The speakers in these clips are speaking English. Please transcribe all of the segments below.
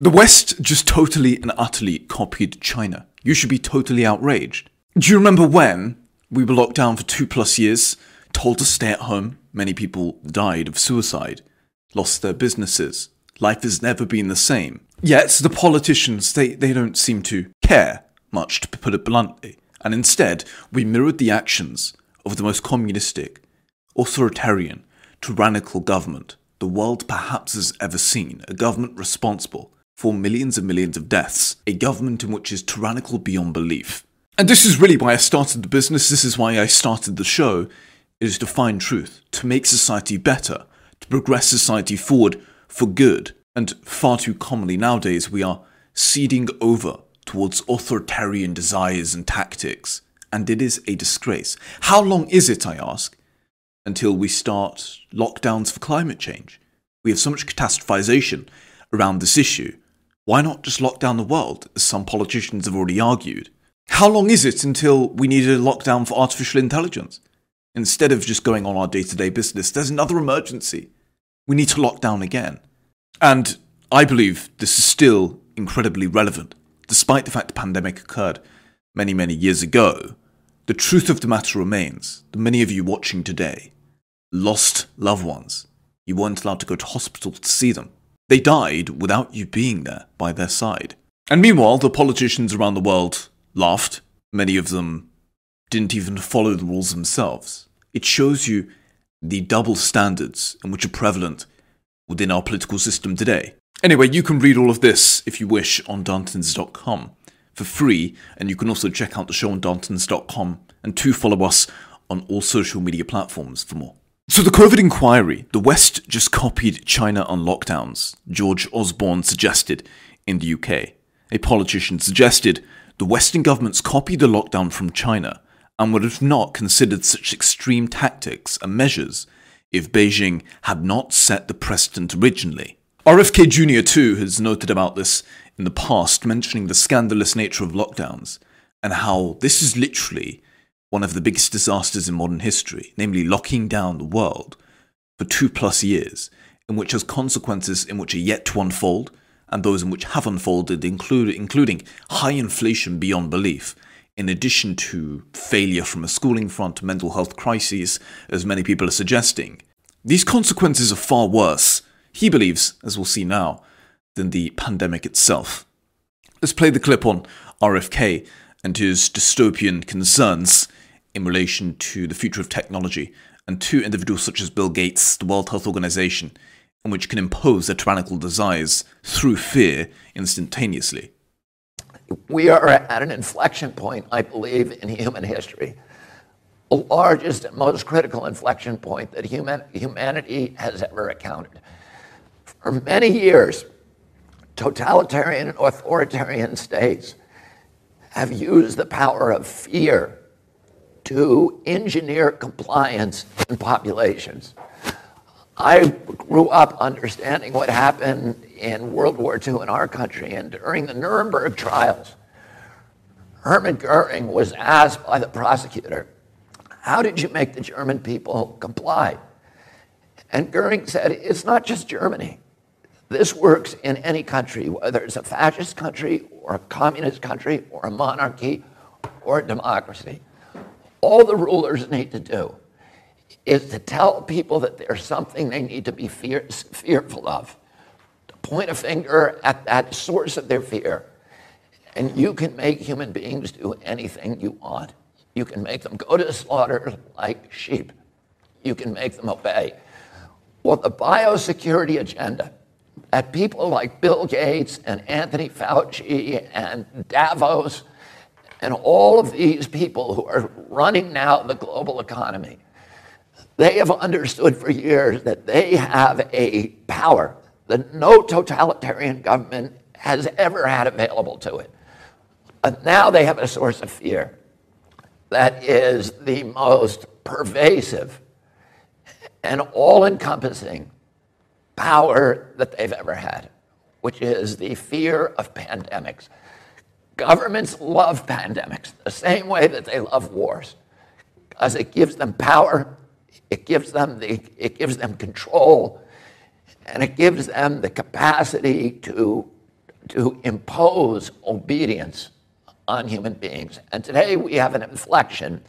The West just totally and utterly copied China. You should be totally outraged. Do you remember when we were locked down for two plus years, told to stay at home? Many people died of suicide, lost their businesses. Life has never been the same. Yet the politicians, they, they don't seem to care much, to put it bluntly. And instead, we mirrored the actions of the most communistic, authoritarian, tyrannical government the world perhaps has ever seen. A government responsible for millions and millions of deaths, a government in which is tyrannical beyond belief. And this is really why I started the business, this is why I started the show, is to find truth, to make society better, to progress society forward for good. And far too commonly nowadays, we are ceding over towards authoritarian desires and tactics. And it is a disgrace. How long is it, I ask, until we start lockdowns for climate change? We have so much catastrophization around this issue why not just lock down the world, as some politicians have already argued? How long is it until we need a lockdown for artificial intelligence? Instead of just going on our day to day business, there's another emergency. We need to lock down again. And I believe this is still incredibly relevant, despite the fact the pandemic occurred many, many years ago. The truth of the matter remains that many of you watching today lost loved ones. You weren't allowed to go to hospital to see them. They died without you being there by their side. And meanwhile, the politicians around the world laughed. Many of them didn't even follow the rules themselves. It shows you the double standards in which are prevalent within our political system today. Anyway, you can read all of this, if you wish, on Darntons.com for free, and you can also check out the show on Darntons.com and to follow us on all social media platforms for more. So, the COVID inquiry, the West just copied China on lockdowns, George Osborne suggested in the UK. A politician suggested the Western governments copied the lockdown from China and would have not considered such extreme tactics and measures if Beijing had not set the precedent originally. RFK Jr., too, has noted about this in the past, mentioning the scandalous nature of lockdowns and how this is literally one of the biggest disasters in modern history, namely locking down the world for two plus years, in which has consequences in which are yet to unfold, and those in which have unfolded, include, including high inflation beyond belief, in addition to failure from a schooling front, mental health crises, as many people are suggesting. These consequences are far worse, he believes, as we'll see now, than the pandemic itself. Let's play the clip on RFK and his dystopian concerns in relation to the future of technology, and two individuals such as Bill Gates, the World Health Organization, in which can impose their tyrannical desires through fear instantaneously. We are at an inflection point, I believe, in human history. The largest and most critical inflection point that human, humanity has ever encountered. For many years, totalitarian and authoritarian states have used the power of fear to engineer compliance in populations. I grew up understanding what happened in World War II in our country, and during the Nuremberg trials, Hermann Goering was asked by the prosecutor, How did you make the German people comply? And Goering said, It's not just Germany. This works in any country, whether it's a fascist country or a communist country or a monarchy or a democracy all the rulers need to do is to tell people that there's something they need to be fear, fearful of, to point a finger at that source of their fear. And you can make human beings do anything you want. You can make them go to slaughter like sheep. You can make them obey. Well, the biosecurity agenda that people like Bill Gates and Anthony Fauci and Davos and all of these people who are running now the global economy, they have understood for years that they have a power that no totalitarian government has ever had available to it. But now they have a source of fear that is the most pervasive and all encompassing power that they've ever had, which is the fear of pandemics. Governments love pandemics the same way that they love wars because it gives them power, it gives them, the, it gives them control, and it gives them the capacity to to impose obedience on human beings. And today we have an inflection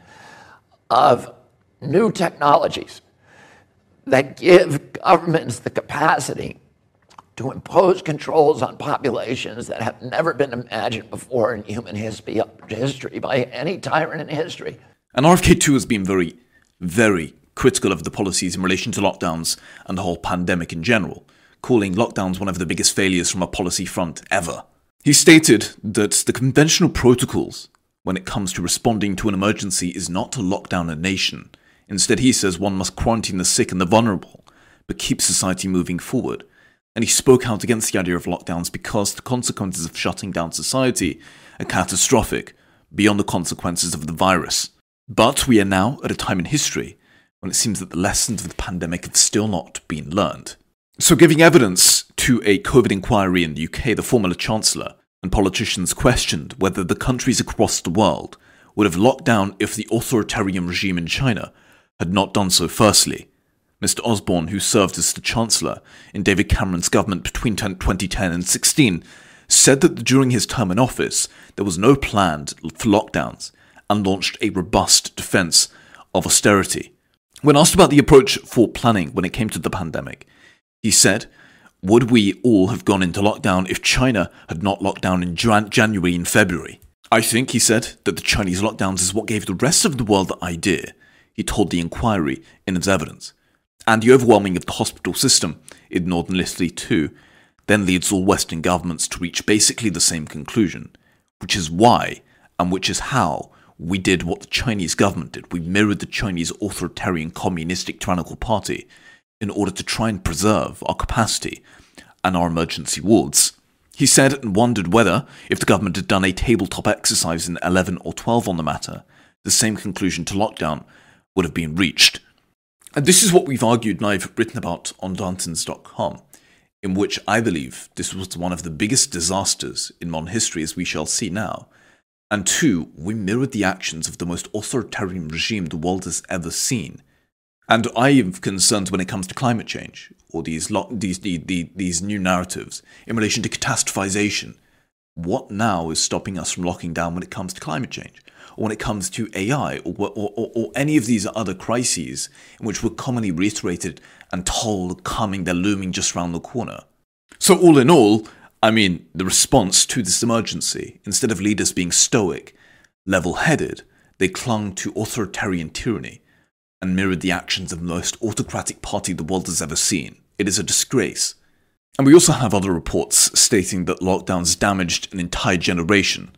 of new technologies that give governments the capacity to impose controls on populations that have never been imagined before in human history, by any tyrant in history. And RFK2 has been very, very critical of the policies in relation to lockdowns and the whole pandemic in general, calling lockdowns one of the biggest failures from a policy front ever. He stated that the conventional protocols when it comes to responding to an emergency is not to lock down a nation. Instead, he says one must quarantine the sick and the vulnerable, but keep society moving forward. And he spoke out against the idea of lockdowns because the consequences of shutting down society are catastrophic, beyond the consequences of the virus. But we are now at a time in history when it seems that the lessons of the pandemic have still not been learned. So, giving evidence to a COVID inquiry in the UK, the former Chancellor and politicians questioned whether the countries across the world would have locked down if the authoritarian regime in China had not done so firstly. Mr. Osborne, who served as the Chancellor in David Cameron's government between 2010 and 16, said that during his term in office there was no plan for lockdowns and launched a robust defence of austerity. When asked about the approach for planning when it came to the pandemic, he said, Would we all have gone into lockdown if China had not locked down in Jan- January and February? I think, he said, that the Chinese lockdowns is what gave the rest of the world the idea, he told the inquiry in its evidence. And the overwhelming of the hospital system in northern Italy, too, then leads all Western governments to reach basically the same conclusion, which is why and which is how we did what the Chinese government did. We mirrored the Chinese authoritarian communistic tyrannical party in order to try and preserve our capacity and our emergency wards. He said and wondered whether, if the government had done a tabletop exercise in 11 or 12 on the matter, the same conclusion to lockdown would have been reached. And this is what we've argued and I've written about on Darntons.com, in which I believe this was one of the biggest disasters in modern history, as we shall see now. And two, we mirrored the actions of the most authoritarian regime the world has ever seen and I have concerns when it comes to climate change or these lo- these, these these new narratives in relation to catastrophization. What now is stopping us from locking down when it comes to climate change, when it comes to AI, or, or, or, any of these other crises in which we're commonly reiterated and told coming, they're looming just around the corner? So, all in all, I mean, the response to this emergency, instead of leaders being stoic, level headed, they clung to authoritarian tyranny and mirrored the actions of the most autocratic party the world has ever seen. It is a disgrace. And we also have other reports stating that lockdowns damaged an entire generation,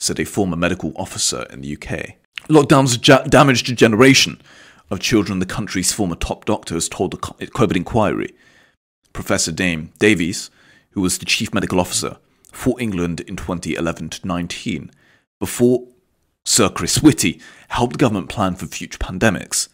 said a former medical officer in the UK. Lockdowns ja- damaged a generation of children, the country's former top doctors told the COVID inquiry. Professor Dame Davies, who was the chief medical officer for England in 2011 to 19, before Sir Chris Whitty helped government plan for future pandemics.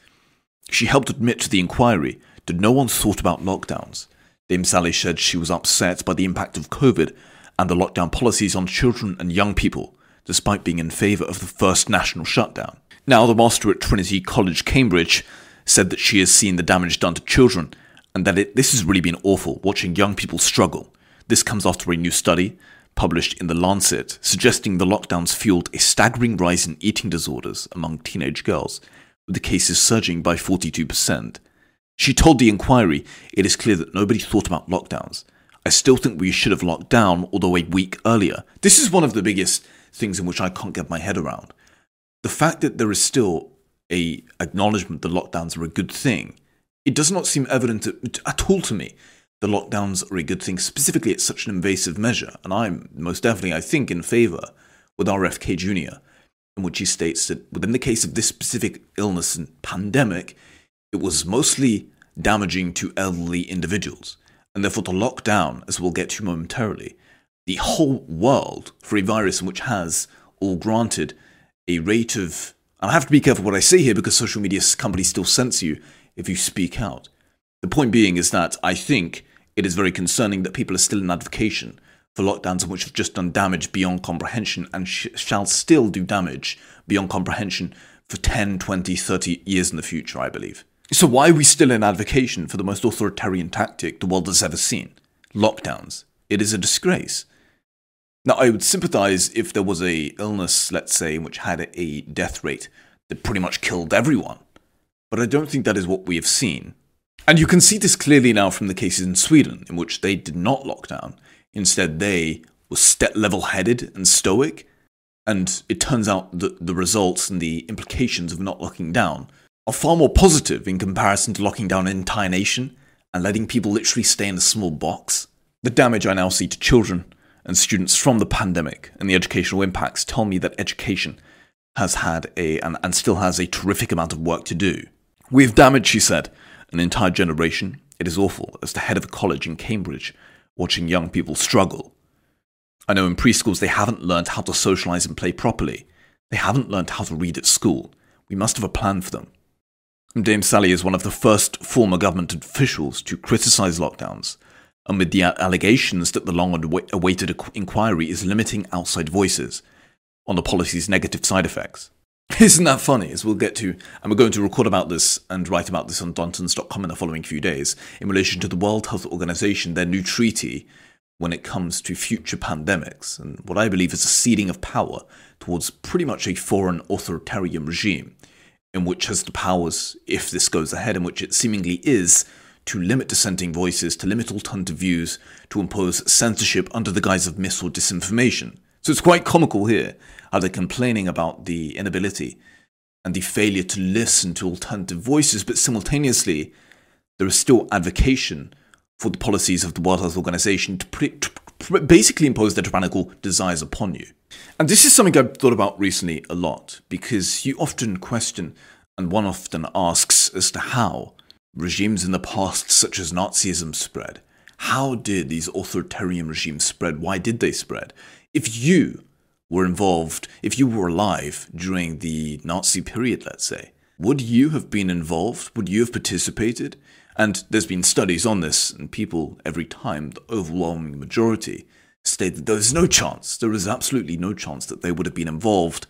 She helped admit to the inquiry that no one thought about lockdowns. Dame Sally said she was upset by the impact of COVID and the lockdown policies on children and young people, despite being in favour of the first national shutdown. Now, the master at Trinity College, Cambridge, said that she has seen the damage done to children and that it, this has really been awful watching young people struggle. This comes after a new study published in The Lancet, suggesting the lockdowns fueled a staggering rise in eating disorders among teenage girls, with the cases surging by 42%. She told the inquiry it is clear that nobody thought about lockdowns. I still think we should have locked down, although a week earlier. This is one of the biggest things in which I can't get my head around. The fact that there is still a acknowledgement that lockdowns are a good thing, it does not seem evident at all to me the lockdowns are a good thing, specifically it's such an invasive measure. And I'm most definitely, I think, in favour with RFK Jr., in which he states that within the case of this specific illness and pandemic, it was mostly damaging to elderly individuals. And therefore, to lock down, as we'll get to momentarily, the whole world for a virus which has, all granted, a rate of. And I have to be careful what I say here because social media companies still censor you if you speak out. The point being is that I think it is very concerning that people are still in advocation for lockdowns which have just done damage beyond comprehension and sh- shall still do damage beyond comprehension for 10, 20, 30 years in the future, I believe. So, why are we still in advocation for the most authoritarian tactic the world has ever seen? Lockdowns. It is a disgrace. Now, I would sympathize if there was a illness, let's say, which had a death rate that pretty much killed everyone. But I don't think that is what we have seen. And you can see this clearly now from the cases in Sweden, in which they did not lock down. Instead, they were level headed and stoic. And it turns out that the results and the implications of not locking down are far more positive in comparison to locking down an entire nation and letting people literally stay in a small box. The damage I now see to children and students from the pandemic and the educational impacts tell me that education has had a and, and still has a terrific amount of work to do. We've damaged, she said, an entire generation. It is awful as the head of a college in Cambridge watching young people struggle. I know in preschools they haven't learned how to socialize and play properly. They haven't learned how to read at school. We must have a plan for them. Dame Sally is one of the first former government officials to criticize lockdowns, amid the allegations that the long awaited inquiry is limiting outside voices on the policy's negative side effects. Isn't that funny? As we'll get to, and we're going to record about this and write about this on Darntons.com in the following few days, in relation to the World Health Organization, their new treaty when it comes to future pandemics, and what I believe is a ceding of power towards pretty much a foreign authoritarian regime, in which has the powers, if this goes ahead, in which it seemingly is, to limit dissenting voices, to limit alternative views, to impose censorship under the guise of mis or disinformation. So it's quite comical here how they're complaining about the inability and the failure to listen to alternative voices, but simultaneously, there is still advocacy for the policies of the World Health Organization to, pre- to basically impose their tyrannical desires upon you. And this is something I've thought about recently a lot because you often question and one often asks as to how regimes in the past, such as Nazism, spread. How did these authoritarian regimes spread? Why did they spread? If you were involved, if you were alive during the Nazi period, let's say, would you have been involved? Would you have participated? And there's been studies on this, and people every time, the overwhelming majority, state that there's no chance, there is absolutely no chance that they would have been involved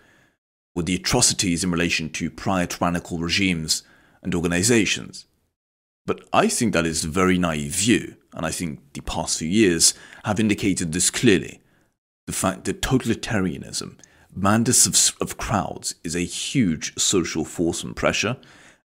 with the atrocities in relation to prior tyrannical regimes and organizations. But I think that is a very naive view, and I think the past few years have indicated this clearly. The fact that totalitarianism, madness of, of crowds, is a huge social force and pressure,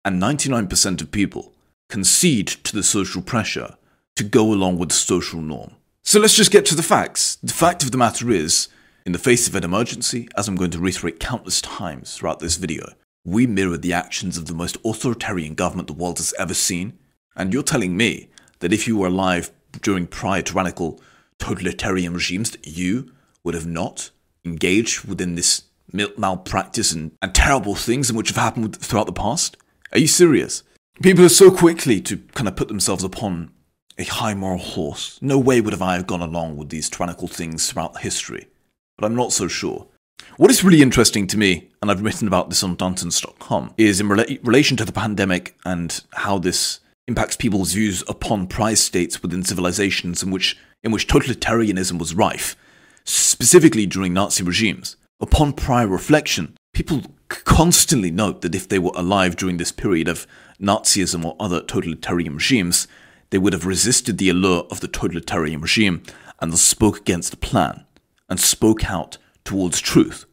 and 99% of people concede to the social pressure to go along with the social norm. So let's just get to the facts. The fact of the matter is, in the face of an emergency, as I'm going to reiterate countless times throughout this video, we mirror the actions of the most authoritarian government the world has ever seen. And you're telling me that if you were alive during prior tyrannical totalitarian regimes, that you would have not engaged within this malpractice and, and terrible things in which have happened throughout the past? Are you serious? People are so quickly to kind of put themselves upon a high moral horse. No way would have I have gone along with these tyrannical things throughout history, but I'm not so sure. What is really interesting to me, and I've written about this on Darntons.com, is in rela- relation to the pandemic and how this impacts people's views upon prior states within civilizations in which, in which totalitarianism was rife, specifically during Nazi regimes. Upon prior reflection, people constantly note that if they were alive during this period of Nazism or other totalitarian regimes, they would have resisted the allure of the totalitarian regime and spoke against the plan and spoke out towards truth.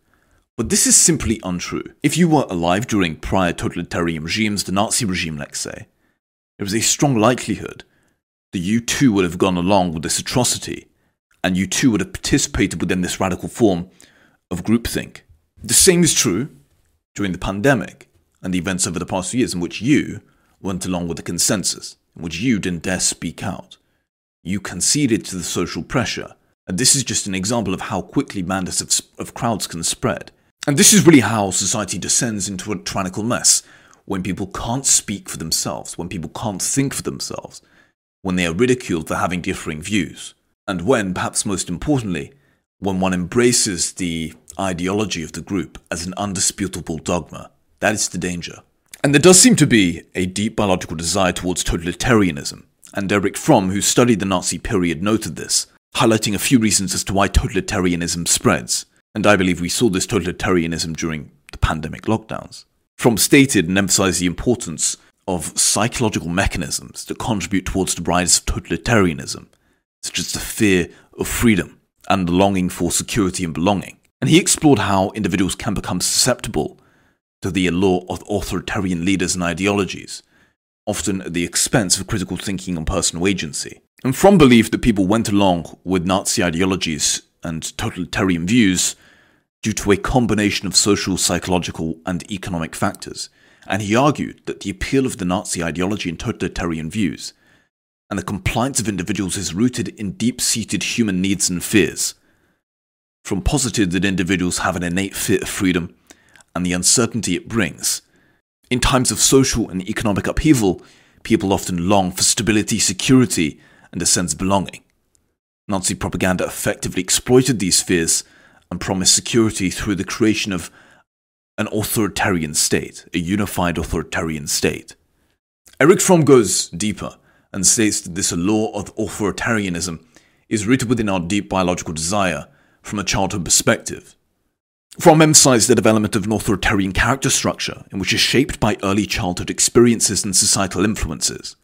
But this is simply untrue. If you were alive during prior totalitarian regimes, the Nazi regime, let's say, there is a strong likelihood that you too would have gone along with this atrocity and you too would have participated within this radical form of groupthink. The same is true during the pandemic and the events over the past few years in which you went along with the consensus, in which you didn't dare speak out. You conceded to the social pressure. And this is just an example of how quickly madness of, of crowds can spread. And this is really how society descends into a tyrannical mess when people can't speak for themselves, when people can't think for themselves, when they are ridiculed for having differing views, and when, perhaps most importantly, when one embraces the ideology of the group as an undisputable dogma. That is the danger. And there does seem to be a deep biological desire towards totalitarianism, and Erich Fromm, who studied the Nazi period, noted this, highlighting a few reasons as to why totalitarianism spreads. And I believe we saw this totalitarianism during the pandemic lockdowns. Fromm stated and emphasized the importance of psychological mechanisms that contribute towards the rise of totalitarianism, such as the fear of freedom and the longing for security and belonging. And he explored how individuals can become susceptible to the allure of authoritarian leaders and ideologies, often at the expense of critical thinking and personal agency. And Fromm belief that people went along with Nazi ideologies and totalitarian views due to a combination of social, psychological, and economic factors, and he argued that the appeal of the Nazi ideology and totalitarian views and the compliance of individuals is rooted in deep seated human needs and fears. Fromm posited that individuals have an innate fear of freedom and the uncertainty it brings. In times of social and economic upheaval, people often long for stability, security, and a sense of belonging. Nazi propaganda effectively exploited these fears and promised security through the creation of an authoritarian state, a unified authoritarian state. Erich Fromm goes deeper and states that this law of authoritarianism is rooted within our deep biological desire from a childhood perspective. Fromm emphasized the development of an authoritarian character structure in which is shaped by early childhood experiences and societal influences.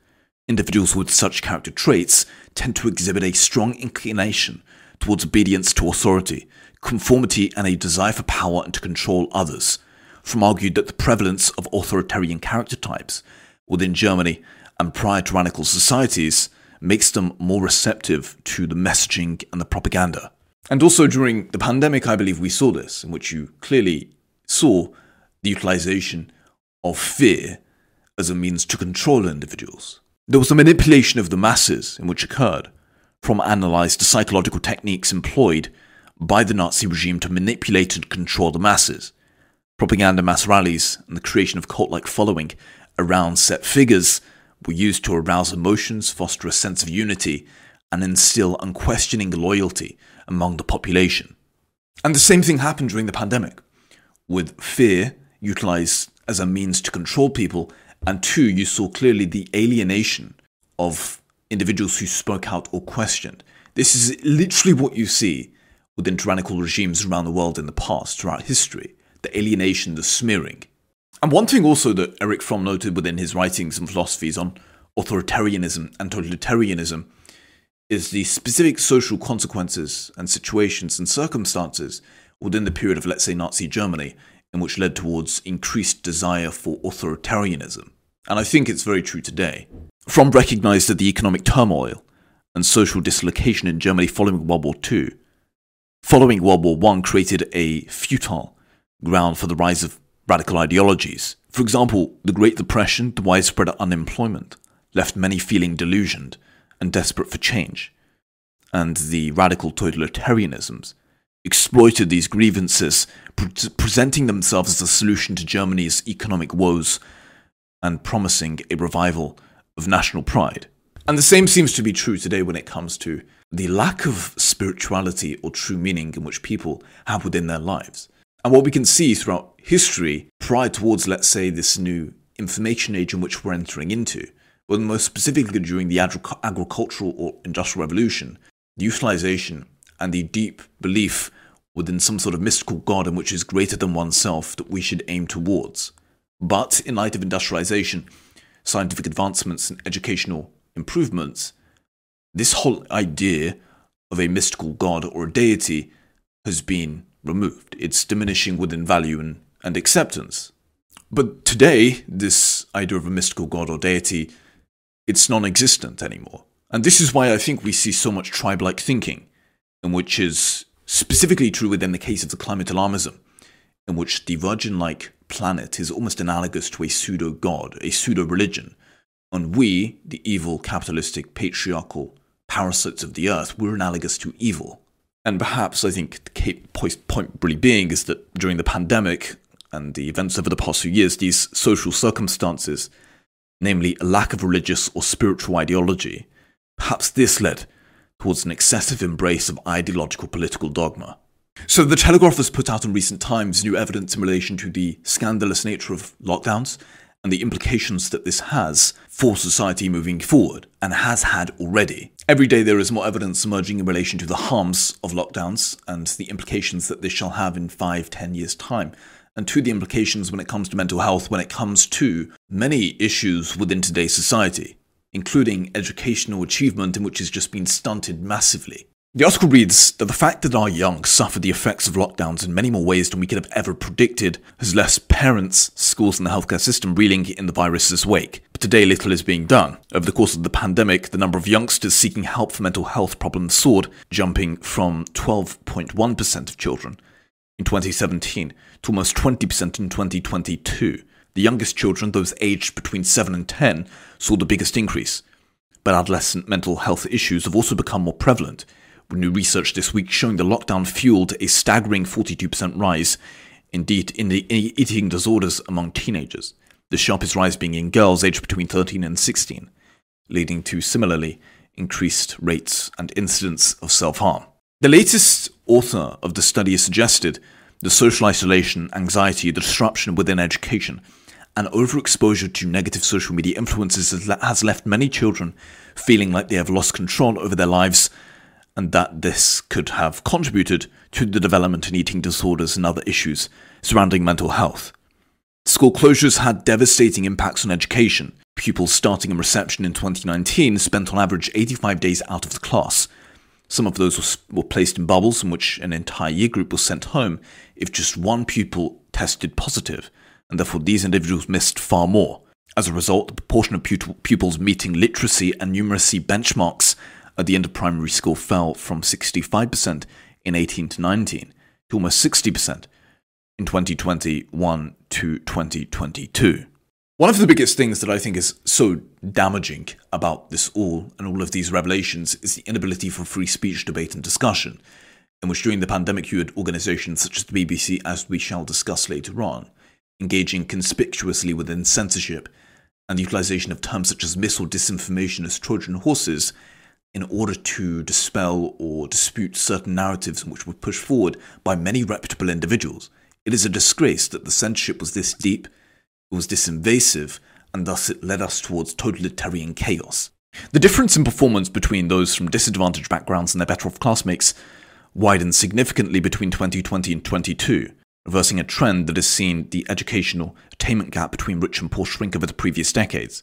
Individuals with such character traits tend to exhibit a strong inclination towards obedience to authority, conformity, and a desire for power and to control others, Fromm argued that the prevalence of authoritarian character types within Germany and prior tyrannical societies makes them more receptive to the messaging and the propaganda. And also during the pandemic, I believe we saw this, in which you clearly saw the utilization of fear as a means to control individuals. There was a manipulation of the masses in which occurred. Fromm analyzed the psychological techniques employed by the Nazi regime to manipulate and control the masses Propaganda mass rallies and the creation of cult like following around set figures were used to arouse emotions, foster a sense of unity, and instill unquestioning loyalty among the population. And the same thing happened during the pandemic, with fear utilized as a means to control people, and two, you saw clearly the alienation of individuals who spoke out or questioned. This is literally what you see within tyrannical regimes around the world in the past, throughout history the alienation, the smearing. And one thing also that Erich Fromm noted within his writings and philosophies on authoritarianism and totalitarianism is the specific social consequences and situations and circumstances within the period of, let's say, Nazi Germany, in which led towards increased desire for authoritarianism. And I think it's very true today. Fromm recognized that the economic turmoil and social dislocation in Germany following World War II, following World War I, created a futile ground for the rise of radical ideologies. For example, the Great Depression, the widespread unemployment, left many feeling delusioned and desperate for change. And the radical totalitarianisms exploited these grievances, pre- presenting themselves as a solution to Germany's economic woes and promising a revival of national pride. And the same seems to be true today when it comes to the lack of spirituality or true meaning in which people have within their lives. And what we can see throughout history, prior towards, let's say, this new information age in which we're entering into, but most specifically during the agri- agricultural or industrial revolution, the utilization and the deep belief within some sort of mystical God in which is greater than oneself that we should aim towards. But in light of industrialization, scientific advancements, and educational improvements, this whole idea of a mystical God or deity has been removed. It's diminishing within value and, and acceptance. But today, this idea of a mystical god or deity, it's non-existent anymore. And this is why I think we see so much tribe-like thinking, in which is specifically true within the case of the climate alarmism, in which the virgin-like planet is almost analogous to a pseudo-god, a pseudo-religion, and we, the evil, capitalistic, patriarchal parasites of the earth, we're analogous to evil. And perhaps I think the point really being is that during the pandemic and the events over the past few years, these social circumstances, namely a lack of religious or spiritual ideology, perhaps this led towards an excessive embrace of ideological political dogma. So the Telegraph has put out in recent times new evidence in relation to the scandalous nature of lockdowns and the implications that this has for society moving forward, and has had already. Every day there is more evidence emerging in relation to the harms of lockdowns and the implications that this shall have in five, ten years' time, and to the implications when it comes to mental health, when it comes to many issues within today's society, including educational achievement, in which has just been stunted massively. The article reads that the fact that our young suffer the effects of lockdowns in many more ways than we could have ever predicted has left parents, schools, and the healthcare system reeling in the virus's wake. But today, little is being done. Over the course of the pandemic, the number of youngsters seeking help for mental health problems soared, jumping from 12.1% of children in 2017 to almost 20% in 2022. The youngest children, those aged between 7 and 10, saw the biggest increase. But adolescent mental health issues have also become more prevalent New research this week showing the lockdown fueled a staggering 42% rise indeed in the eating disorders among teenagers, the sharpest rise being in girls aged between 13 and 16, leading to similarly increased rates and incidents of self harm. The latest author of the study has suggested the social isolation, anxiety, the disruption within education, and overexposure to negative social media influences has left many children feeling like they have lost control over their lives and that this could have contributed to the development in eating disorders and other issues surrounding mental health. School closures had devastating impacts on education. Pupils starting in reception in 2019 spent on average 85 days out of the class. Some of those were placed in bubbles in which an entire year group was sent home if just one pupil tested positive, and therefore these individuals missed far more. As a result, the proportion of pupils meeting literacy and numeracy benchmarks at the end of primary school fell from 65% in 18 to 19 to almost 60% in 2021 to 2022. One of the biggest things that I think is so damaging about this all and all of these revelations is the inability for free speech, debate, and discussion, in which during the pandemic you had organisations such as the BBC, as we shall discuss later on, engaging conspicuously within censorship and the utilisation of terms such as mis or disinformation as Trojan horses in order to dispel or dispute certain narratives which were pushed forward by many reputable individuals. It is a disgrace that the censorship was this deep, it was this invasive, and thus it led us towards totalitarian chaos. The difference in performance between those from disadvantaged backgrounds and their better off classmates widened significantly between 2020 and 22, reversing a trend that has seen the educational attainment gap between rich and poor shrink over the previous decades.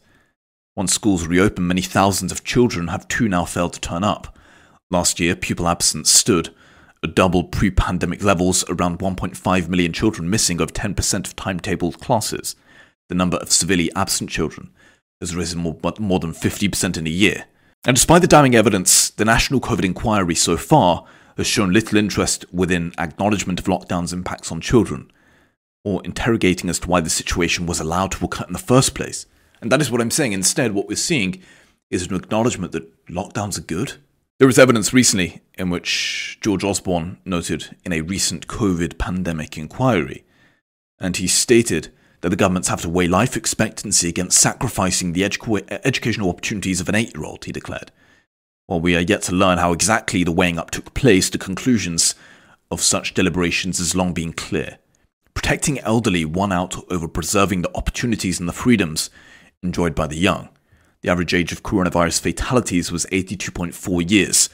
Once schools reopen, many thousands of children have too now failed to turn up. Last year, pupil absence stood at double pre pandemic levels, around 1.5 million children missing over 10% of timetabled classes. The number of severely absent children has risen more, more than 50% in a year. And despite the damning evidence, the National COVID inquiry so far has shown little interest within acknowledgement of lockdown's impacts on children, or interrogating as to why the situation was allowed to occur in the first place. And that is what I'm saying. Instead, what we're seeing is an acknowledgement that lockdowns are good. There was evidence recently in which George Osborne noted in a recent COVID pandemic inquiry, and he stated that the governments have to weigh life expectancy against sacrificing the edu- educational opportunities of an eight year old, he declared. While we are yet to learn how exactly the weighing up took place, the conclusions of such deliberations has long been clear. Protecting elderly won out over preserving the opportunities and the freedoms enjoyed by the young. The average age of coronavirus fatalities was 82.4 years,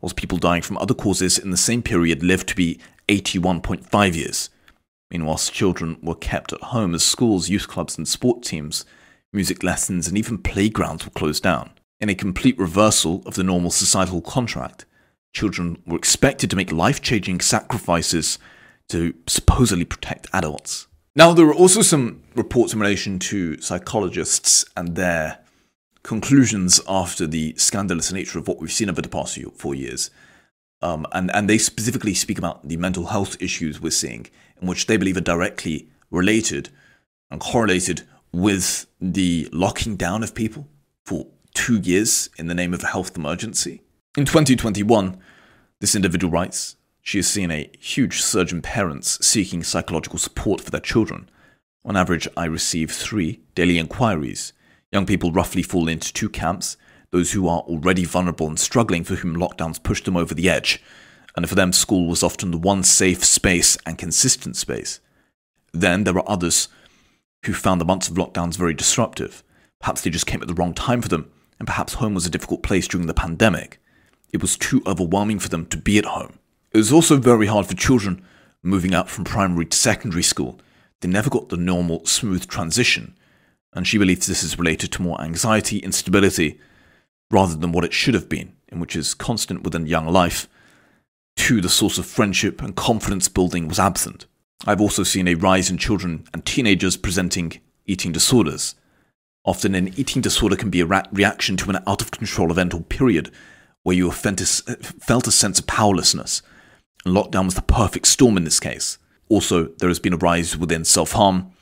whilst people dying from other causes in the same period lived to be 81.5 years. Meanwhile, children were kept at home as schools, youth clubs, and sport teams, music lessons, and even playgrounds were closed down. In a complete reversal of the normal societal contract, children were expected to make life changing sacrifices to supposedly protect adults. Now, there are also some reports in relation to psychologists and their conclusions after the scandalous nature of what we've seen over the past four years. Um, and, and they specifically speak about the mental health issues we're seeing, in which they believe are directly related and correlated with the locking down of people for two years in the name of a health emergency. In 2021, this individual writes she has seen a huge surge in parents seeking psychological support for their children. On average, I receive three daily inquiries. Young people roughly fall into two camps those who are already vulnerable and struggling, for whom lockdowns pushed them over the edge, and for them, school was often the one safe space and consistent space. Then there are others who found the months of lockdowns very disruptive. Perhaps they just came at the wrong time for them, and perhaps home was a difficult place during the pandemic. It was too overwhelming for them to be at home. It was also very hard for children moving up from primary to secondary school. They never got the normal, smooth transition, and she believes this is related to more anxiety, instability, rather than what it should have been, in which is constant within young life, Two, the source of friendship and confidence building was absent. I've also seen a rise in children and teenagers presenting eating disorders. Often, an eating disorder can be a reaction to an out of control event or period where you felt a sense of powerlessness. And lockdown was the perfect storm in this case. Also, there has been a rise within self harm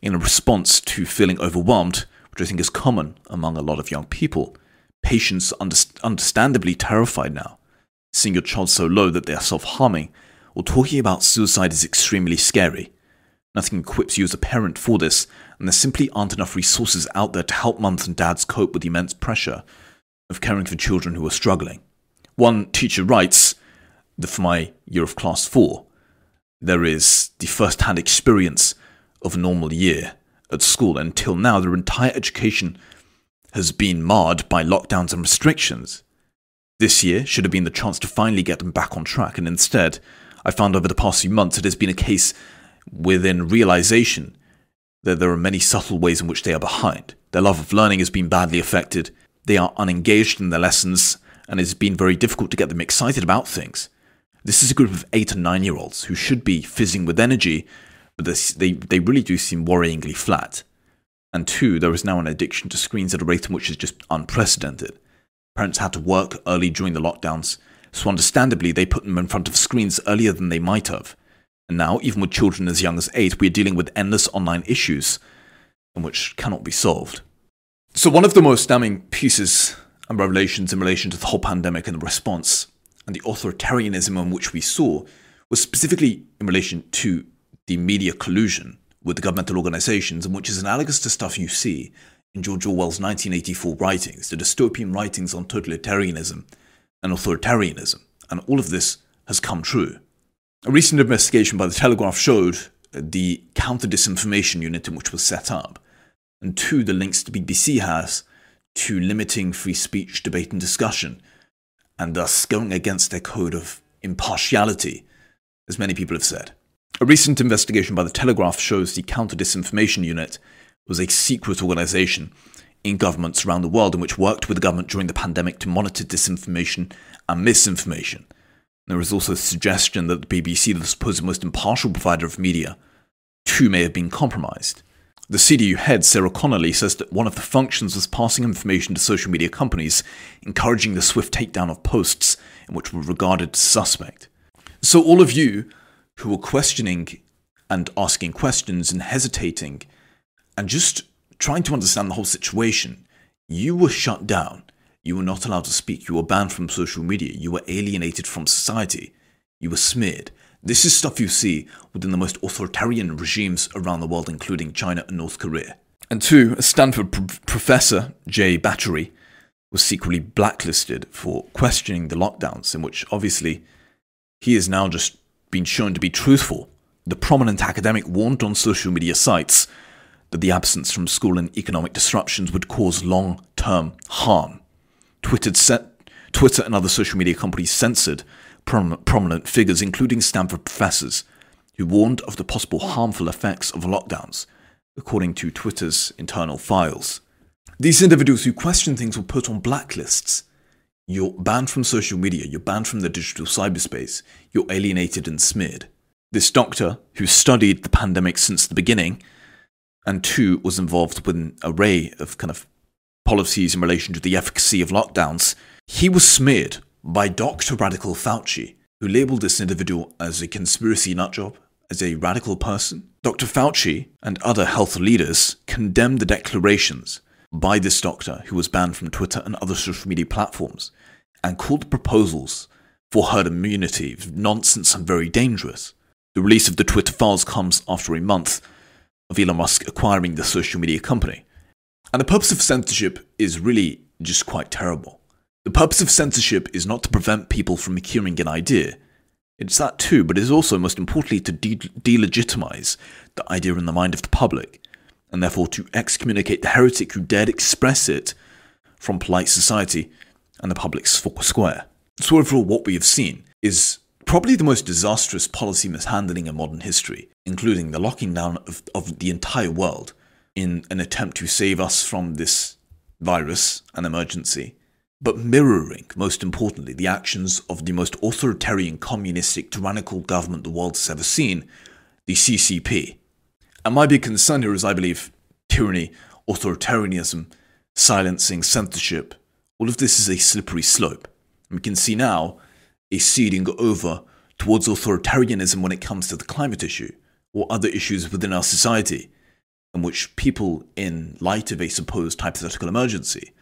in a response to feeling overwhelmed, which I think is common among a lot of young people. Patients understandably terrified now, seeing your child so low that they are self harming, or talking about suicide is extremely scary. Nothing equips you as a parent for this, and there simply aren't enough resources out there to help mums and dads cope with the immense pressure of caring for children who are struggling. One teacher writes that for my year of class 4, there is the first hand experience of a normal year at school. Until now, their entire education has been marred by lockdowns and restrictions. This year should have been the chance to finally get them back on track, and instead, I found over the past few months it has been a case within realization that there are many subtle ways in which they are behind. Their love of learning has been badly affected, they are unengaged in their lessons, and it's been very difficult to get them excited about things. This is a group of eight and nine year olds who should be fizzing with energy, but they, they really do seem worryingly flat. And two, there is now an addiction to screens at a rate in which is just unprecedented. Parents had to work early during the lockdowns, so understandably they put them in front of screens earlier than they might have. And now, even with children as young as eight, we are dealing with endless online issues, and which cannot be solved. So, one of the most damning pieces and revelations in relation to the whole pandemic and the response and the authoritarianism on which we saw was specifically in relation to the media collusion with the governmental organizations, and which is analogous to stuff you see in George Orwell's 1984 writings, the dystopian writings on totalitarianism and authoritarianism. And all of this has come true. A recent investigation by the Telegraph showed the counter disinformation unit in which was set up, and two, the links the BBC has to limiting free speech, debate, and discussion, and thus going against their code of impartiality, as many people have said. A recent investigation by the Telegraph shows the counter disinformation unit was a secret organization in governments around the world in which worked with the government during the pandemic to monitor disinformation and misinformation there is also a suggestion that the BBC, the supposed most impartial provider of media, too may have been compromised. The CDU head, Sarah Connolly, says that one of the functions was passing information to social media companies, encouraging the swift takedown of posts in which were regarded as suspect. So, all of you who were questioning and asking questions and hesitating and just trying to understand the whole situation, you were shut down. You were not allowed to speak. You were banned from social media. You were alienated from society. You were smeared. This is stuff you see within the most authoritarian regimes around the world, including China and North Korea. And two, a Stanford pr- professor, Jay Bhattacharya, was secretly blacklisted for questioning the lockdowns, in which obviously he is now just been shown to be truthful. The prominent academic warned on social media sites that the absence from school and economic disruptions would cause long term harm. Twitter, Twitter and other social media companies censored prom- prominent figures, including Stanford professors, who warned of the possible harmful effects of lockdowns, according to Twitter's internal files. These individuals who question things were put on blacklists. You're banned from social media, you're banned from the digital cyberspace, you're alienated and smeared. This doctor, who studied the pandemic since the beginning, and two, was involved with an array of kind of policies in relation to the efficacy of lockdowns, he was smeared by Dr. Radical Fauci, who labeled this individual as a conspiracy nutjob, as a radical person. Dr. Fauci and other health leaders condemned the declarations by this doctor, who was banned from Twitter and other social media platforms, and called the proposals for herd immunity nonsense and very dangerous. The release of the Twitter files comes after a month of Elon Musk acquiring the social media company. And the purpose of censorship is really just quite terrible. The purpose of censorship is not to prevent people from hearing an idea. It's that too, but it is also, most importantly, to de- delegitimize the idea in the mind of the public, and therefore to excommunicate the heretic who dared express it from polite society and the public square. So, overall, what we have seen is probably the most disastrous policy mishandling in modern history, including the locking down of, of the entire world in an attempt to save us from this virus, an emergency, but mirroring, most importantly, the actions of the most authoritarian, communistic, tyrannical government the world has ever seen, the CCP. And my big concern here is, I believe, tyranny, authoritarianism, silencing, censorship, all of this is a slippery slope. We can see now a seeding over towards authoritarianism when it comes to the climate issue or other issues within our society, in which people, in light of a supposed hypothetical emergency,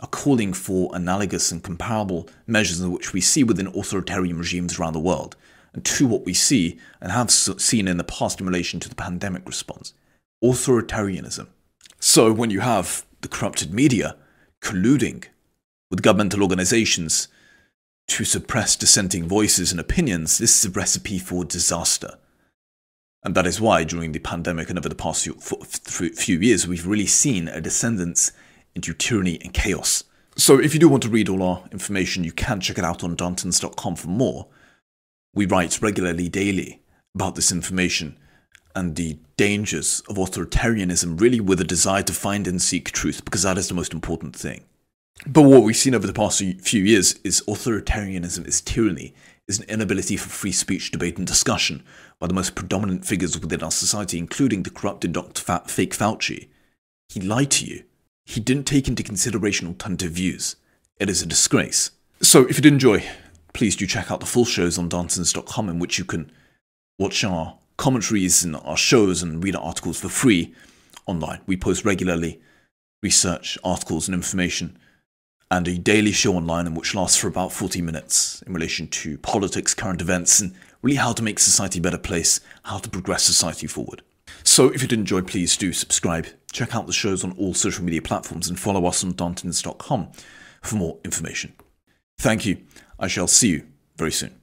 are calling for analogous and comparable measures in which we see within authoritarian regimes around the world, and to what we see and have seen in the past in relation to the pandemic response authoritarianism. So, when you have the corrupted media colluding with governmental organizations to suppress dissenting voices and opinions, this is a recipe for disaster. And that is why, during the pandemic and over the past few years, we've really seen a descendance into tyranny and chaos. So, if you do want to read all our information, you can check it out on Darntons.com for more. We write regularly, daily, about this information and the dangers of authoritarianism, really with a desire to find and seek truth, because that is the most important thing. But what we've seen over the past few years is authoritarianism is tyranny, is an inability for free speech, debate, and discussion by the most predominant figures within our society, including the corrupted Dr. Fa- Fake Fauci. He lied to you. He didn't take into consideration alternative views. It is a disgrace. So, if you did enjoy, please do check out the full shows on Darntons.com in which you can watch our commentaries and our shows and read our articles for free online. We post regularly research, articles, and information and a daily show online in which lasts for about 40 minutes in relation to politics, current events, and really how to make society a better place, how to progress society forward. So if you did enjoy, please do subscribe, check out the shows on all social media platforms, and follow us on Darntons.com for more information. Thank you. I shall see you very soon.